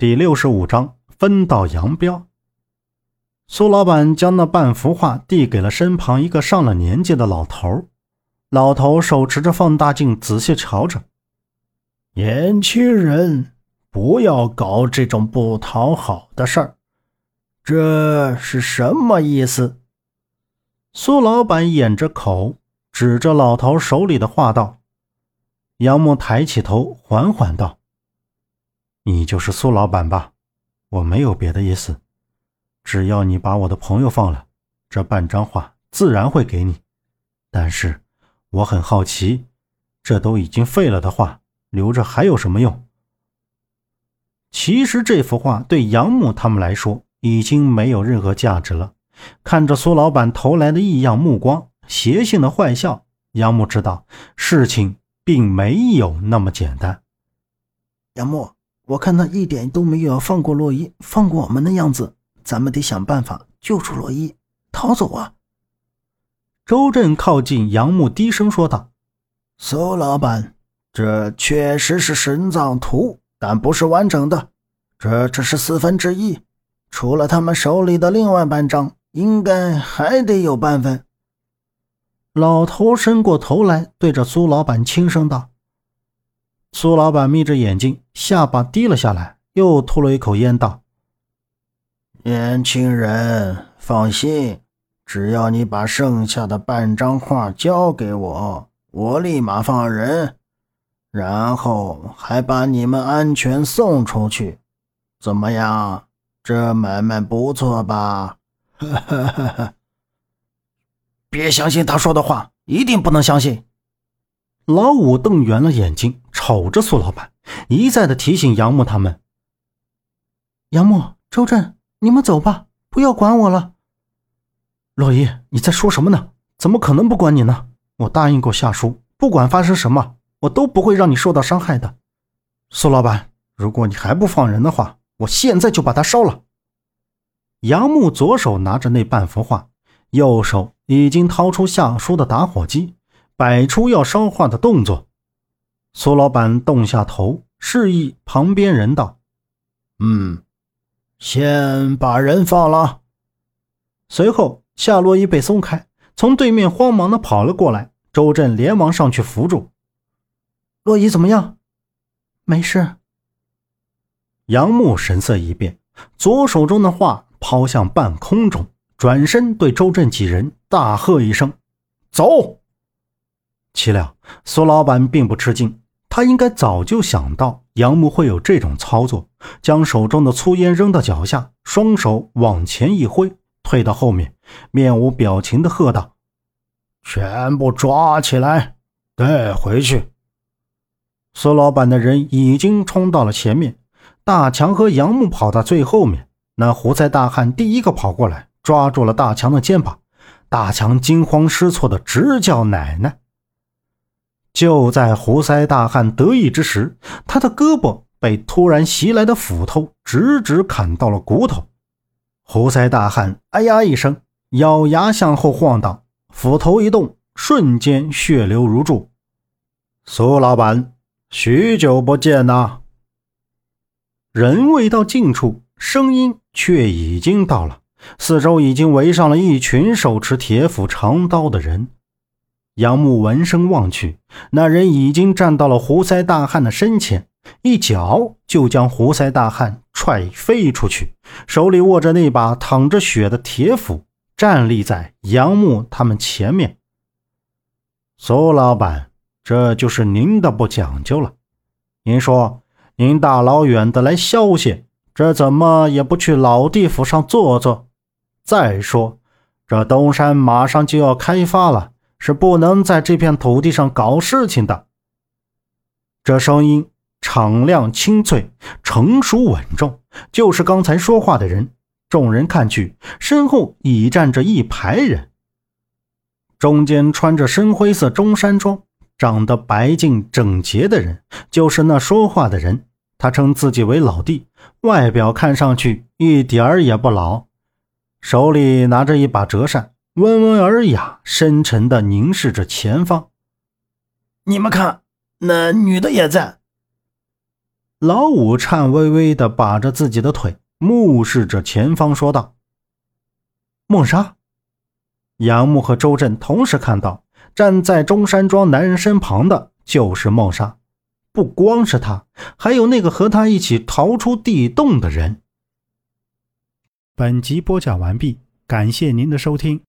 第六十五章分道扬镳。苏老板将那半幅画递给了身旁一个上了年纪的老头。老头手持着放大镜，仔细瞧着。年轻人，不要搞这种不讨好的事儿。这是什么意思？苏老板掩着口，指着老头手里的画道。杨木抬起头，缓缓道。你就是苏老板吧？我没有别的意思，只要你把我的朋友放了，这半张画自然会给你。但是我很好奇，这都已经废了的画，留着还有什么用？其实这幅画对杨木他们来说已经没有任何价值了。看着苏老板投来的异样目光、邪性的坏笑，杨木知道事情并没有那么简单。杨木。我看他一点都没有要放过洛伊、放过我们的样子，咱们得想办法救出洛伊，逃走啊！周震靠近杨木，低声说道：“苏老板，这确实是神藏图，但不是完整的，这只是四分之一。除了他们手里的另外半张，应该还得有半分。”老头伸过头来，对着苏老板轻声道。苏老板眯着眼睛，下巴低了下来，又吐了一口烟，道：“年轻人，放心，只要你把剩下的半张画交给我，我立马放人，然后还把你们安全送出去。怎么样？这买卖不错吧？”“ 别相信他说的话，一定不能相信。”老五瞪圆了眼睛，瞅着苏老板，一再的提醒杨木他们：“杨木、周震，你们走吧，不要管我了。”洛伊，你在说什么呢？怎么可能不管你呢？我答应过夏叔，不管发生什么，我都不会让你受到伤害的。苏老板，如果你还不放人的话，我现在就把它烧了。杨木左手拿着那半幅画，右手已经掏出夏叔的打火机。摆出要烧画的动作，苏老板动下头，示意旁边人道：“嗯，先把人放了。”随后，夏洛伊被松开，从对面慌忙的跑了过来。周震连忙上去扶住：“洛伊怎么样？没事。”杨木神色一变，左手中的画抛向半空中，转身对周震几人大喝一声：“走！”岂料苏老板并不吃惊，他应该早就想到杨木会有这种操作，将手中的粗烟扔到脚下，双手往前一挥，退到后面，面无表情的喝道：“全部抓起来，带回去！”苏老板的人已经冲到了前面，大强和杨木跑到最后面。那胡塞大汉第一个跑过来，抓住了大强的肩膀，大强惊慌失措的直叫奶奶。就在胡塞大汉得意之时，他的胳膊被突然袭来的斧头直直砍到了骨头。胡塞大汉哎呀一声，咬牙向后晃荡，斧头一动，瞬间血流如注。苏老板，许久不见呐！人未到近处，声音却已经到了。四周已经围上了一群手持铁斧长刀的人。杨木闻声望去，那人已经站到了胡塞大汉的身前，一脚就将胡塞大汉踹飞出去，手里握着那把淌着血的铁斧，站立在杨木他们前面。苏老板，这就是您的不讲究了。您说您大老远的来消息，这怎么也不去老地府上坐坐？再说，这东山马上就要开发了。是不能在这片土地上搞事情的。这声音敞亮清脆，成熟稳重，就是刚才说话的人。众人看去，身后已站着一排人。中间穿着深灰色中山装、长得白净整洁的人，就是那说话的人。他称自己为老弟，外表看上去一点儿也不老，手里拿着一把折扇。温文尔雅、深沉的凝视着前方。你们看，那女的也在。老五颤巍巍地把着自己的腿，目视着前方，说道：“梦莎。”杨木和周震同时看到，站在中山装男人身旁的就是梦莎。不光是他，还有那个和他一起逃出地洞的人。本集播讲完毕，感谢您的收听。